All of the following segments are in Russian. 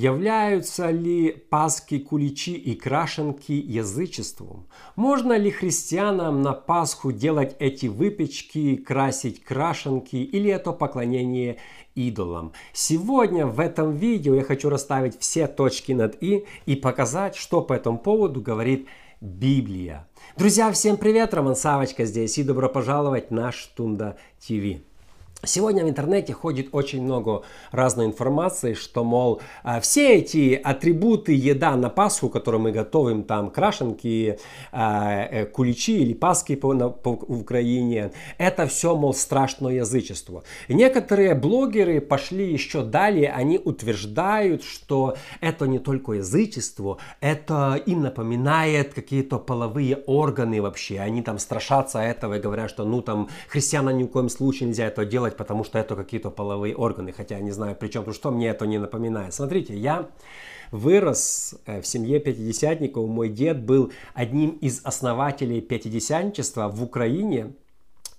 Являются ли паски, куличи и крашенки язычеством? Можно ли христианам на Пасху делать эти выпечки, красить крашенки или это поклонение идолам? Сегодня в этом видео я хочу расставить все точки над «и» и показать, что по этому поводу говорит Библия. Друзья, всем привет! Роман Савочка здесь и добро пожаловать на Штунда ТВ. Сегодня в интернете ходит очень много разной информации, что, мол, а, все эти атрибуты еда на Пасху, которую мы готовим, там крашенки, а, э, куличи или паски по, на, по Украине, это все, мол, страшное язычество. И некоторые блогеры пошли еще далее, они утверждают, что это не только язычество, это им напоминает какие-то половые органы вообще. Они там страшатся этого и говорят, что ну там христианам ни в коем случае нельзя это делать, делать, потому что это какие-то половые органы, хотя я не знаю, при чем, что мне это не напоминает. Смотрите, я вырос э, в семье пятидесятников, мой дед был одним из основателей пятидесятничества в Украине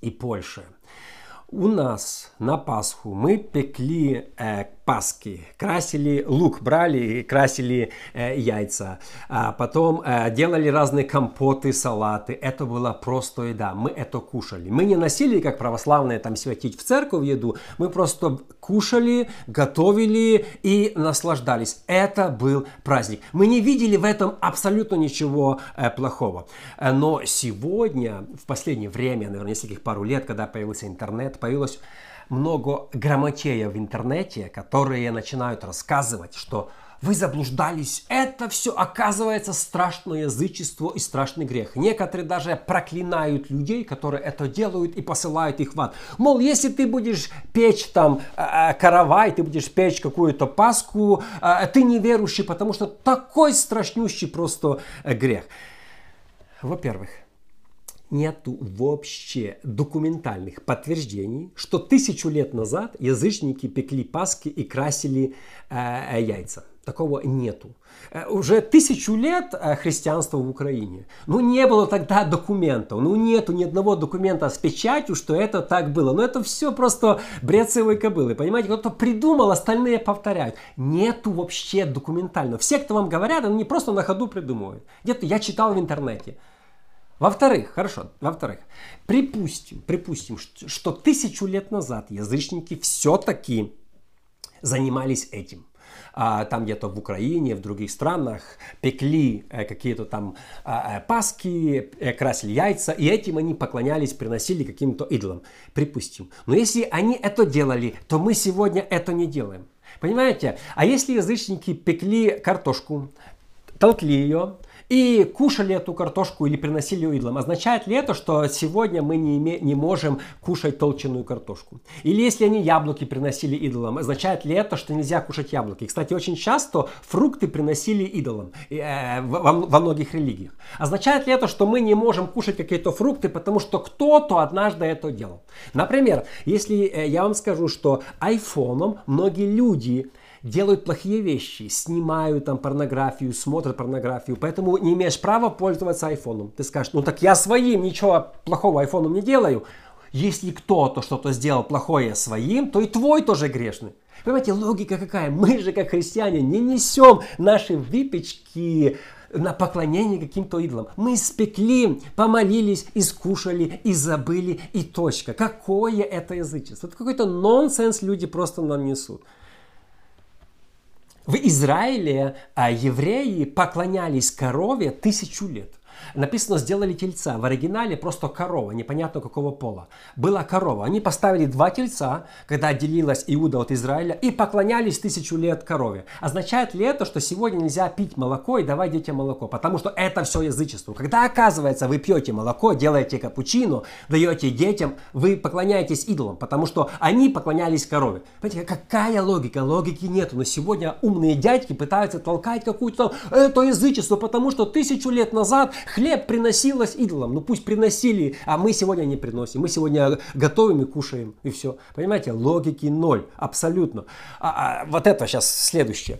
и Польше. У нас на Пасху мы пекли э, паски, красили лук, брали и красили э, яйца, а потом э, делали разные компоты, салаты. Это было просто еда, мы это кушали. Мы не носили, как православные, там святить в церковь еду, мы просто кушали, готовили и наслаждались. Это был праздник. Мы не видели в этом абсолютно ничего э, плохого. Э, но сегодня, в последнее время, наверное, нескольких пару лет, когда появился интернет, появилось много грамотея в интернете, которые начинают рассказывать, что вы заблуждались. Это все оказывается страшное язычество и страшный грех. Некоторые даже проклинают людей, которые это делают и посылают их в ад. Мол, если ты будешь печь там э, каравай, ты будешь печь какую-то паску, э, ты неверующий, потому что такой страшнющий просто э, грех. Во-первых, нету вообще документальных подтверждений, что тысячу лет назад язычники пекли паски и красили э, э яйца. Такого нету. Э, уже тысячу лет э, христианства в Украине. Ну, не было тогда документов. Ну, нету ни одного документа с печатью, что это так было. Но это все просто бред сивой кобылы. Понимаете, кто-то придумал, остальные повторяют. Нету вообще документально. Все, кто вам говорят, они просто на ходу придумывают. Где-то я читал в интернете. Во-вторых, хорошо, во-вторых, припустим, припустим, что, тысячу лет назад язычники все-таки занимались этим. А, там где-то в Украине, в других странах пекли э, какие-то там а, э, паски, э, красили яйца, и этим они поклонялись, приносили каким-то идолам. Припустим. Но если они это делали, то мы сегодня это не делаем. Понимаете? А если язычники пекли картошку, толкли ее, и кушали эту картошку или приносили ее идолам. Означает ли это, что сегодня мы не, име, не можем кушать толченую картошку? Или если они яблоки приносили идолам, означает ли это, что нельзя кушать яблоки? Кстати, очень часто фрукты приносили идолам э, во, во многих религиях. Означает ли это, что мы не можем кушать какие-то фрукты, потому что кто-то однажды это делал? Например, если э, я вам скажу, что айфоном многие люди делают плохие вещи, снимают там порнографию, смотрят порнографию, поэтому не имеешь права пользоваться айфоном. Ты скажешь, ну так я своим ничего плохого айфоном не делаю. Если кто-то что-то сделал плохое своим, то и твой тоже грешный. Понимаете, логика какая? Мы же, как христиане, не несем наши выпечки на поклонение каким-то идолам. Мы спекли, помолились, искушали, и забыли, и точка. Какое это язычество? Это какой-то нонсенс люди просто нам несут. В Израиле а, евреи поклонялись корове тысячу лет. Написано, сделали тельца. В оригинале просто корова, непонятно какого пола. Была корова. Они поставили два тельца, когда отделилась Иуда от Израиля, и поклонялись тысячу лет корове. Означает ли это, что сегодня нельзя пить молоко и давать детям молоко? Потому что это все язычество. Когда оказывается вы пьете молоко, делаете капучино, даете детям, вы поклоняетесь идолам, потому что они поклонялись корове. Понимаете, какая логика? Логики нету. Но сегодня умные дядьки пытаются толкать какую-то это язычество, потому что тысячу лет назад Хлеб приносилось идолам. Ну пусть приносили, а мы сегодня не приносим. Мы сегодня готовим и кушаем, и все. Понимаете, логики ноль, абсолютно. А, а, вот это сейчас следующее.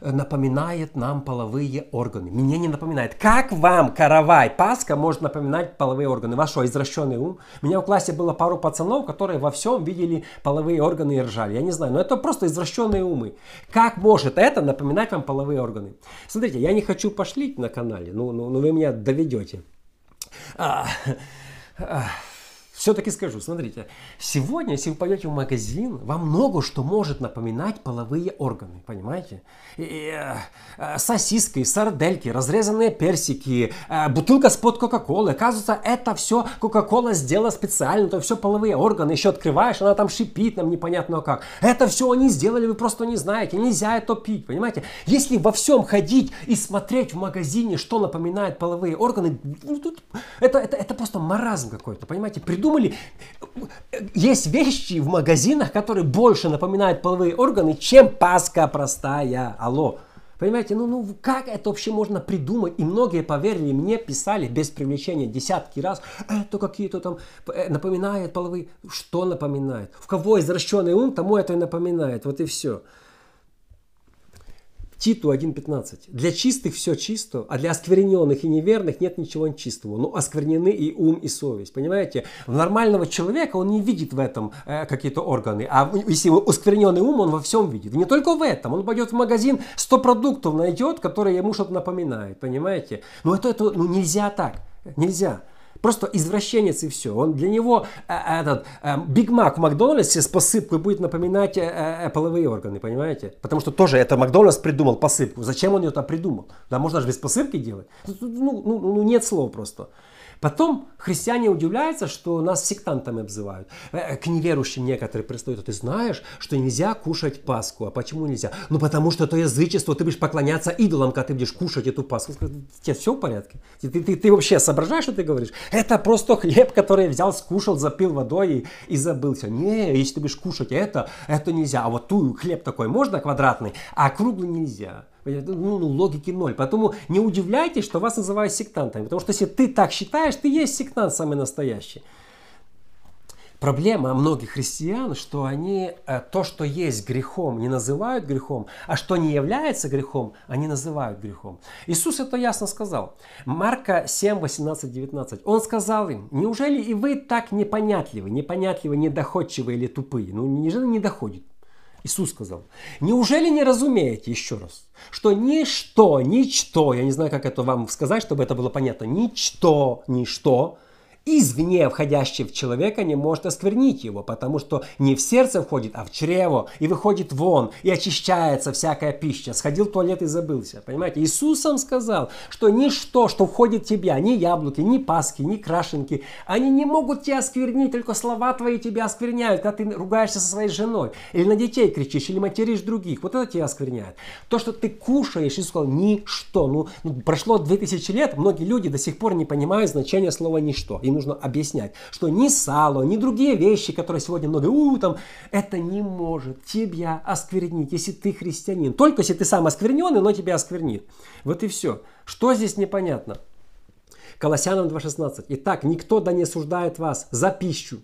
Напоминает нам половые органы. Мне не напоминает. Как вам каравай, Пасха может напоминать половые органы? Ваш извращенный ум? У меня в классе было пару пацанов, которые во всем видели половые органы и ржали. Я не знаю, но это просто извращенные умы. Как может это напоминать вам половые органы? Смотрите, я не хочу пошлить на канале, ну, ну, ну вы меня доведете. А, а, все-таки скажу, смотрите, сегодня, если вы пойдете в магазин, вам много что может напоминать половые органы, понимаете? И, э, э, сосиски, сардельки, разрезанные персики, э, бутылка с-под Кока-Колы. Оказывается, это все Кока-Кола сделала специально, это все половые органы. Еще открываешь, она там шипит нам непонятно как. Это все они сделали, вы просто не знаете. Нельзя это пить, понимаете? Если во всем ходить и смотреть в магазине, что напоминает половые органы, ну, это, это, это просто маразм какой-то, понимаете? Придумать придумали. Есть вещи в магазинах, которые больше напоминают половые органы, чем паска простая. Алло. Понимаете, ну, ну как это вообще можно придумать? И многие поверили мне, писали без привлечения десятки раз, это какие-то там э, напоминает половые. Что напоминает? В кого извращенный ум, тому это и напоминает. Вот и все. Титу 1.15. Для чистых все чисто, а для оскверненных и неверных нет ничего чистого. Но осквернены и ум, и совесть. Понимаете? В нормального человека он не видит в этом э, какие-то органы. А если оскверненный ум, он во всем видит. И не только в этом. Он пойдет в магазин, 100 продуктов найдет, которые ему что-то напоминают. Понимаете? Но это, это ну, нельзя так. Нельзя просто извращенец и все. Он для него э, этот Биг э, Мак в Макдональдсе с посыпкой будет напоминать э, половые органы, понимаете? Потому что тоже это Макдональдс придумал посыпку. Зачем он ее там придумал? Да можно же без посыпки делать. Ну, ну, ну, нет слов просто. Потом христиане удивляются, что нас сектантами обзывают. Э, к неверующим некоторые пристают, «А ты знаешь, что нельзя кушать Пасху. А почему нельзя? Ну потому что это язычество, ты будешь поклоняться идолам, когда ты будешь кушать эту Пасху. Тебе все в порядке? Ты, ты, ты, ты вообще соображаешь, что ты говоришь? Это просто хлеб, который взял, скушал, запил водой и, и забылся. Не, если ты будешь кушать это, это нельзя. А вот ту хлеб такой можно квадратный, а круглый нельзя. Ну, ну, логики ноль. Поэтому не удивляйтесь, что вас называют сектантами. Потому что если ты так считаешь, ты есть сектант самый настоящий. Проблема многих христиан, что они э, то, что есть грехом, не называют грехом, а что не является грехом, они называют грехом. Иисус это ясно сказал. Марка 7, 18, 19. Он сказал им, неужели и вы так непонятливы, непонятливы, недоходчивы или тупые? Ну, неужели не доходит? Иисус сказал, неужели не разумеете, еще раз, что ничто, ничто, я не знаю, как это вам сказать, чтобы это было понятно, ничто, ничто извне входящий в человека не может осквернить его, потому что не в сердце входит, а в чрево, и выходит вон, и очищается всякая пища. Сходил в туалет и забылся. Понимаете? Иисус сам сказал, что ничто, что входит в тебя, ни яблоки, ни паски, ни крашенки, они не могут тебя осквернить, только слова твои тебя оскверняют, когда ты ругаешься со своей женой, или на детей кричишь, или материшь других. Вот это тебя оскверняет. То, что ты кушаешь, Иисус сказал, ничто. Ну, ну прошло 2000 лет, многие люди до сих пор не понимают значения слова ничто. Им нужно объяснять, что ни сало, ни другие вещи, которые сегодня много, у, там, это не может тебя осквернить, если ты христианин. Только если ты сам оскверненный, но тебя осквернит. Вот и все. Что здесь непонятно? Колоссянам 2.16. Итак, никто да не осуждает вас за пищу,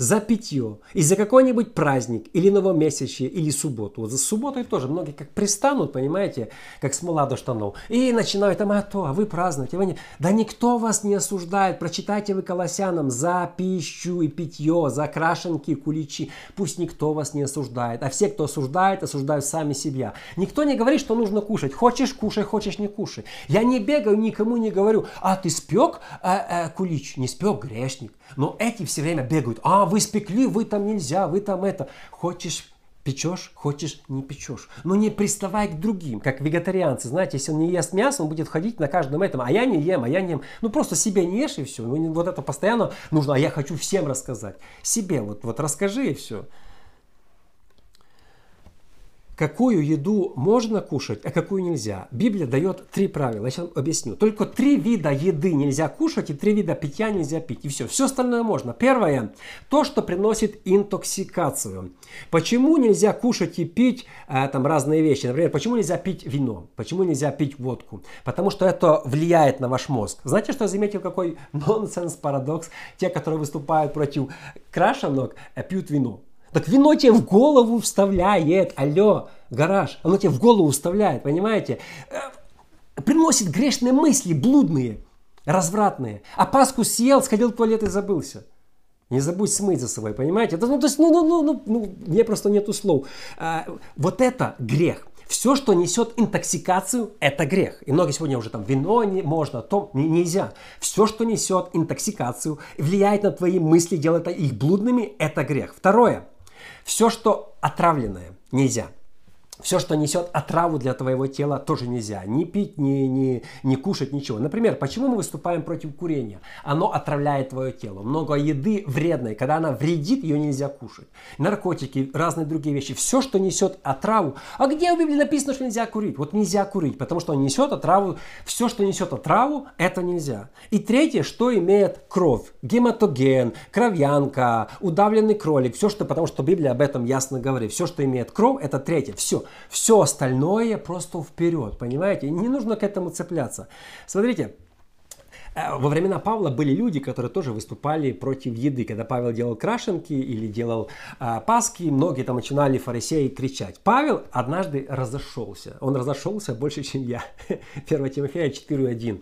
за питье и за какой-нибудь праздник или новомесячье или субботу. Вот за субботой тоже многие как пристанут, понимаете, как смола до штанов. И начинают а то, а вы празднуете. Вы не... Да никто вас не осуждает. Прочитайте вы колоссянам за пищу и питье, за крашенки, куличи. Пусть никто вас не осуждает. А все, кто осуждает, осуждают сами себя. Никто не говорит, что нужно кушать. Хочешь, кушай, хочешь, не кушай. Я не бегаю, никому не говорю, а ты спек а, а, кулич? Не спек, грешник. Но эти все время бегают, а вы спекли, вы там нельзя, вы там это. Хочешь печешь, хочешь не печешь. Но не приставай к другим, как вегетарианцы. Знаете, если он не ест мясо, он будет ходить на каждом этом, а я не ем, а я не ем. Ну просто себе не ешь и все. Вот это постоянно нужно, а я хочу всем рассказать. Себе вот, вот расскажи и все какую еду можно кушать, а какую нельзя. Библия дает три правила. Я сейчас объясню. Только три вида еды нельзя кушать и три вида питья нельзя пить. И все. Все остальное можно. Первое. То, что приносит интоксикацию. Почему нельзя кушать и пить а, там разные вещи? Например, почему нельзя пить вино? Почему нельзя пить водку? Потому что это влияет на ваш мозг. Знаете, что я заметил? Какой нонсенс, парадокс? Те, которые выступают против крашенок, э, пьют вино. Так вино тебе в голову вставляет. Алло, гараж. Оно тебе в голову вставляет, понимаете? Э, приносит грешные мысли, блудные, развратные. А Пасху съел, сходил в туалет и забылся. Не забудь смыть за собой, понимаете? Ну, то есть, ну, ну, ну, ну, ну, мне просто нету слов. А, вот это грех. Все, что несет интоксикацию, это грех. И многие сегодня уже там вино не можно, то не, нельзя. Все, что несет интоксикацию, влияет на твои мысли, делает их блудными, это грех. Второе. Все, что отравленное, нельзя. Все, что несет отраву для твоего тела, тоже нельзя. Ни пить, ни, ни, ни кушать, ничего. Например, почему мы выступаем против курения? Оно отравляет твое тело. Много еды вредной. Когда она вредит, ее нельзя кушать. Наркотики, разные другие вещи. Все, что несет отраву. А где в Библии написано, что нельзя курить? Вот нельзя курить, потому что он несет отраву. Все, что несет отраву, это нельзя. И третье, что имеет кровь. Гематоген, кровянка, удавленный кролик. Все, что, потому что Библия об этом ясно говорит. Все, что имеет кровь, это третье. Все. Все остальное просто вперед, понимаете? Не нужно к этому цепляться. Смотрите, э, во времена Павла были люди, которые тоже выступали против еды. Когда Павел делал крашенки или делал а, паски, многие там начинали фарисеи кричать. Павел однажды разошелся. Он разошелся больше, чем я. 1 Тимофея 4.1.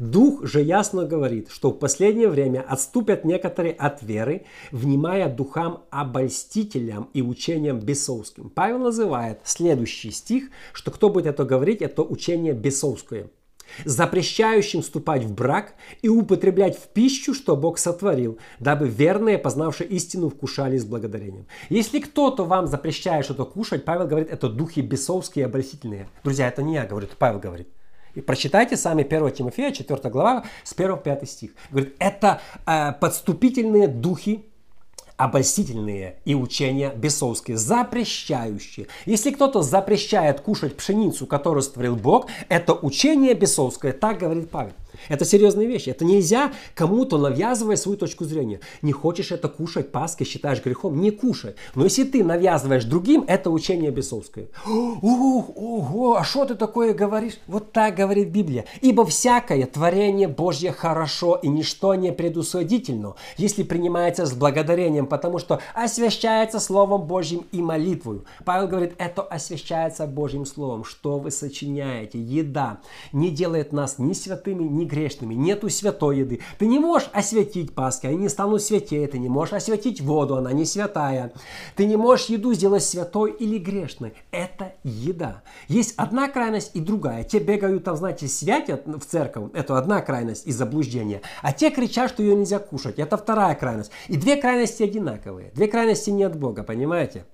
Дух же ясно говорит, что в последнее время отступят некоторые от веры, внимая духам обольстителям и учениям бесовским. Павел называет следующий стих, что кто будет это говорить, это учение бесовское запрещающим вступать в брак и употреблять в пищу, что Бог сотворил, дабы верные, познавшие истину, вкушали с благодарением. Если кто-то вам запрещает что-то кушать, Павел говорит, это духи бесовские и обольстительные. Друзья, это не я говорю, это Павел говорит. И прочитайте сами 1 Тимофея, 4 глава, с 1 5 стих. Говорит, это э, подступительные духи, обольстительные и учения бесовские, запрещающие. Если кто-то запрещает кушать пшеницу, которую створил Бог, это учение бесовское, так говорит Павел. Это серьезные вещи. Это нельзя кому-то навязывать свою точку зрения. Не хочешь это кушать, Пасхи считаешь грехом, не кушай. Но если ты навязываешь другим, это учение бесовское. Ух, ого, а что ты такое говоришь? Вот так говорит Библия. Ибо всякое творение Божье хорошо и ничто не предусудительно, если принимается с благодарением, потому что освящается Словом Божьим и молитвою. Павел говорит, это освящается Божьим Словом. Что вы сочиняете? Еда не делает нас ни святыми, ни грешными, нету святой еды. Ты не можешь осветить Пасхи, они не станут святее. Ты не можешь осветить воду, она не святая. Ты не можешь еду сделать святой или грешной. Это еда. Есть одна крайность и другая. Те бегают там, знаете, святят в церковь. Это одна крайность из заблуждения. А те кричат, что ее нельзя кушать. Это вторая крайность. И две крайности одинаковые. Две крайности не от Бога, понимаете?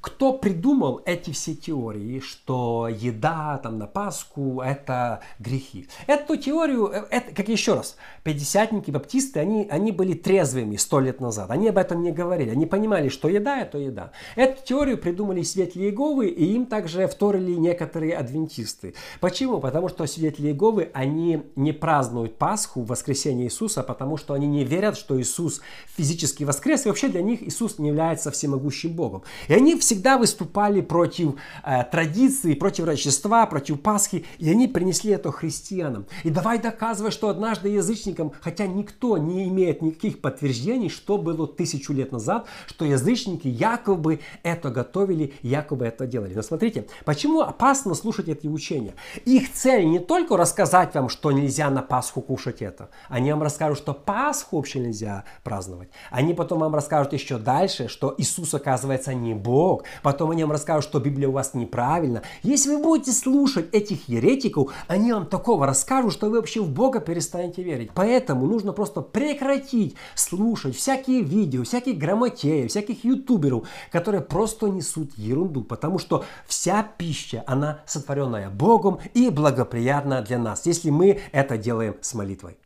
Кто придумал эти все теории, что еда там на Пасху это грехи? Эту теорию, э, это, как еще раз, пятидесятники, баптисты, они, они были трезвыми сто лет назад. Они об этом не говорили. Они понимали, что еда это еда. Эту теорию придумали свидетели Иеговы, и им также вторили некоторые адвентисты. Почему? Потому что свидетели Иеговы, они не празднуют Пасху, воскресение Иисуса, потому что они не верят, что Иисус физически воскрес, и вообще для них Иисус не является всемогущим Богом. И они все всегда выступали против э, традиции, против Рождества, против Пасхи, и они принесли это христианам. И давай доказывай, что однажды язычникам, хотя никто не имеет никаких подтверждений, что было тысячу лет назад, что язычники якобы это готовили, якобы это делали. Но смотрите, почему опасно слушать эти учения? Их цель не только рассказать вам, что нельзя на Пасху кушать это. Они вам расскажут, что Пасху вообще нельзя праздновать. Они потом вам расскажут еще дальше, что Иисус оказывается не Бог, Бог, потом они вам расскажут, что Библия у вас неправильна. Если вы будете слушать этих еретиков, они вам такого расскажут, что вы вообще в Бога перестанете верить. Поэтому нужно просто прекратить слушать всякие видео, всяких грамотеев, всяких ютуберов, которые просто несут ерунду, потому что вся пища, она сотворенная Богом и благоприятна для нас, если мы это делаем с молитвой.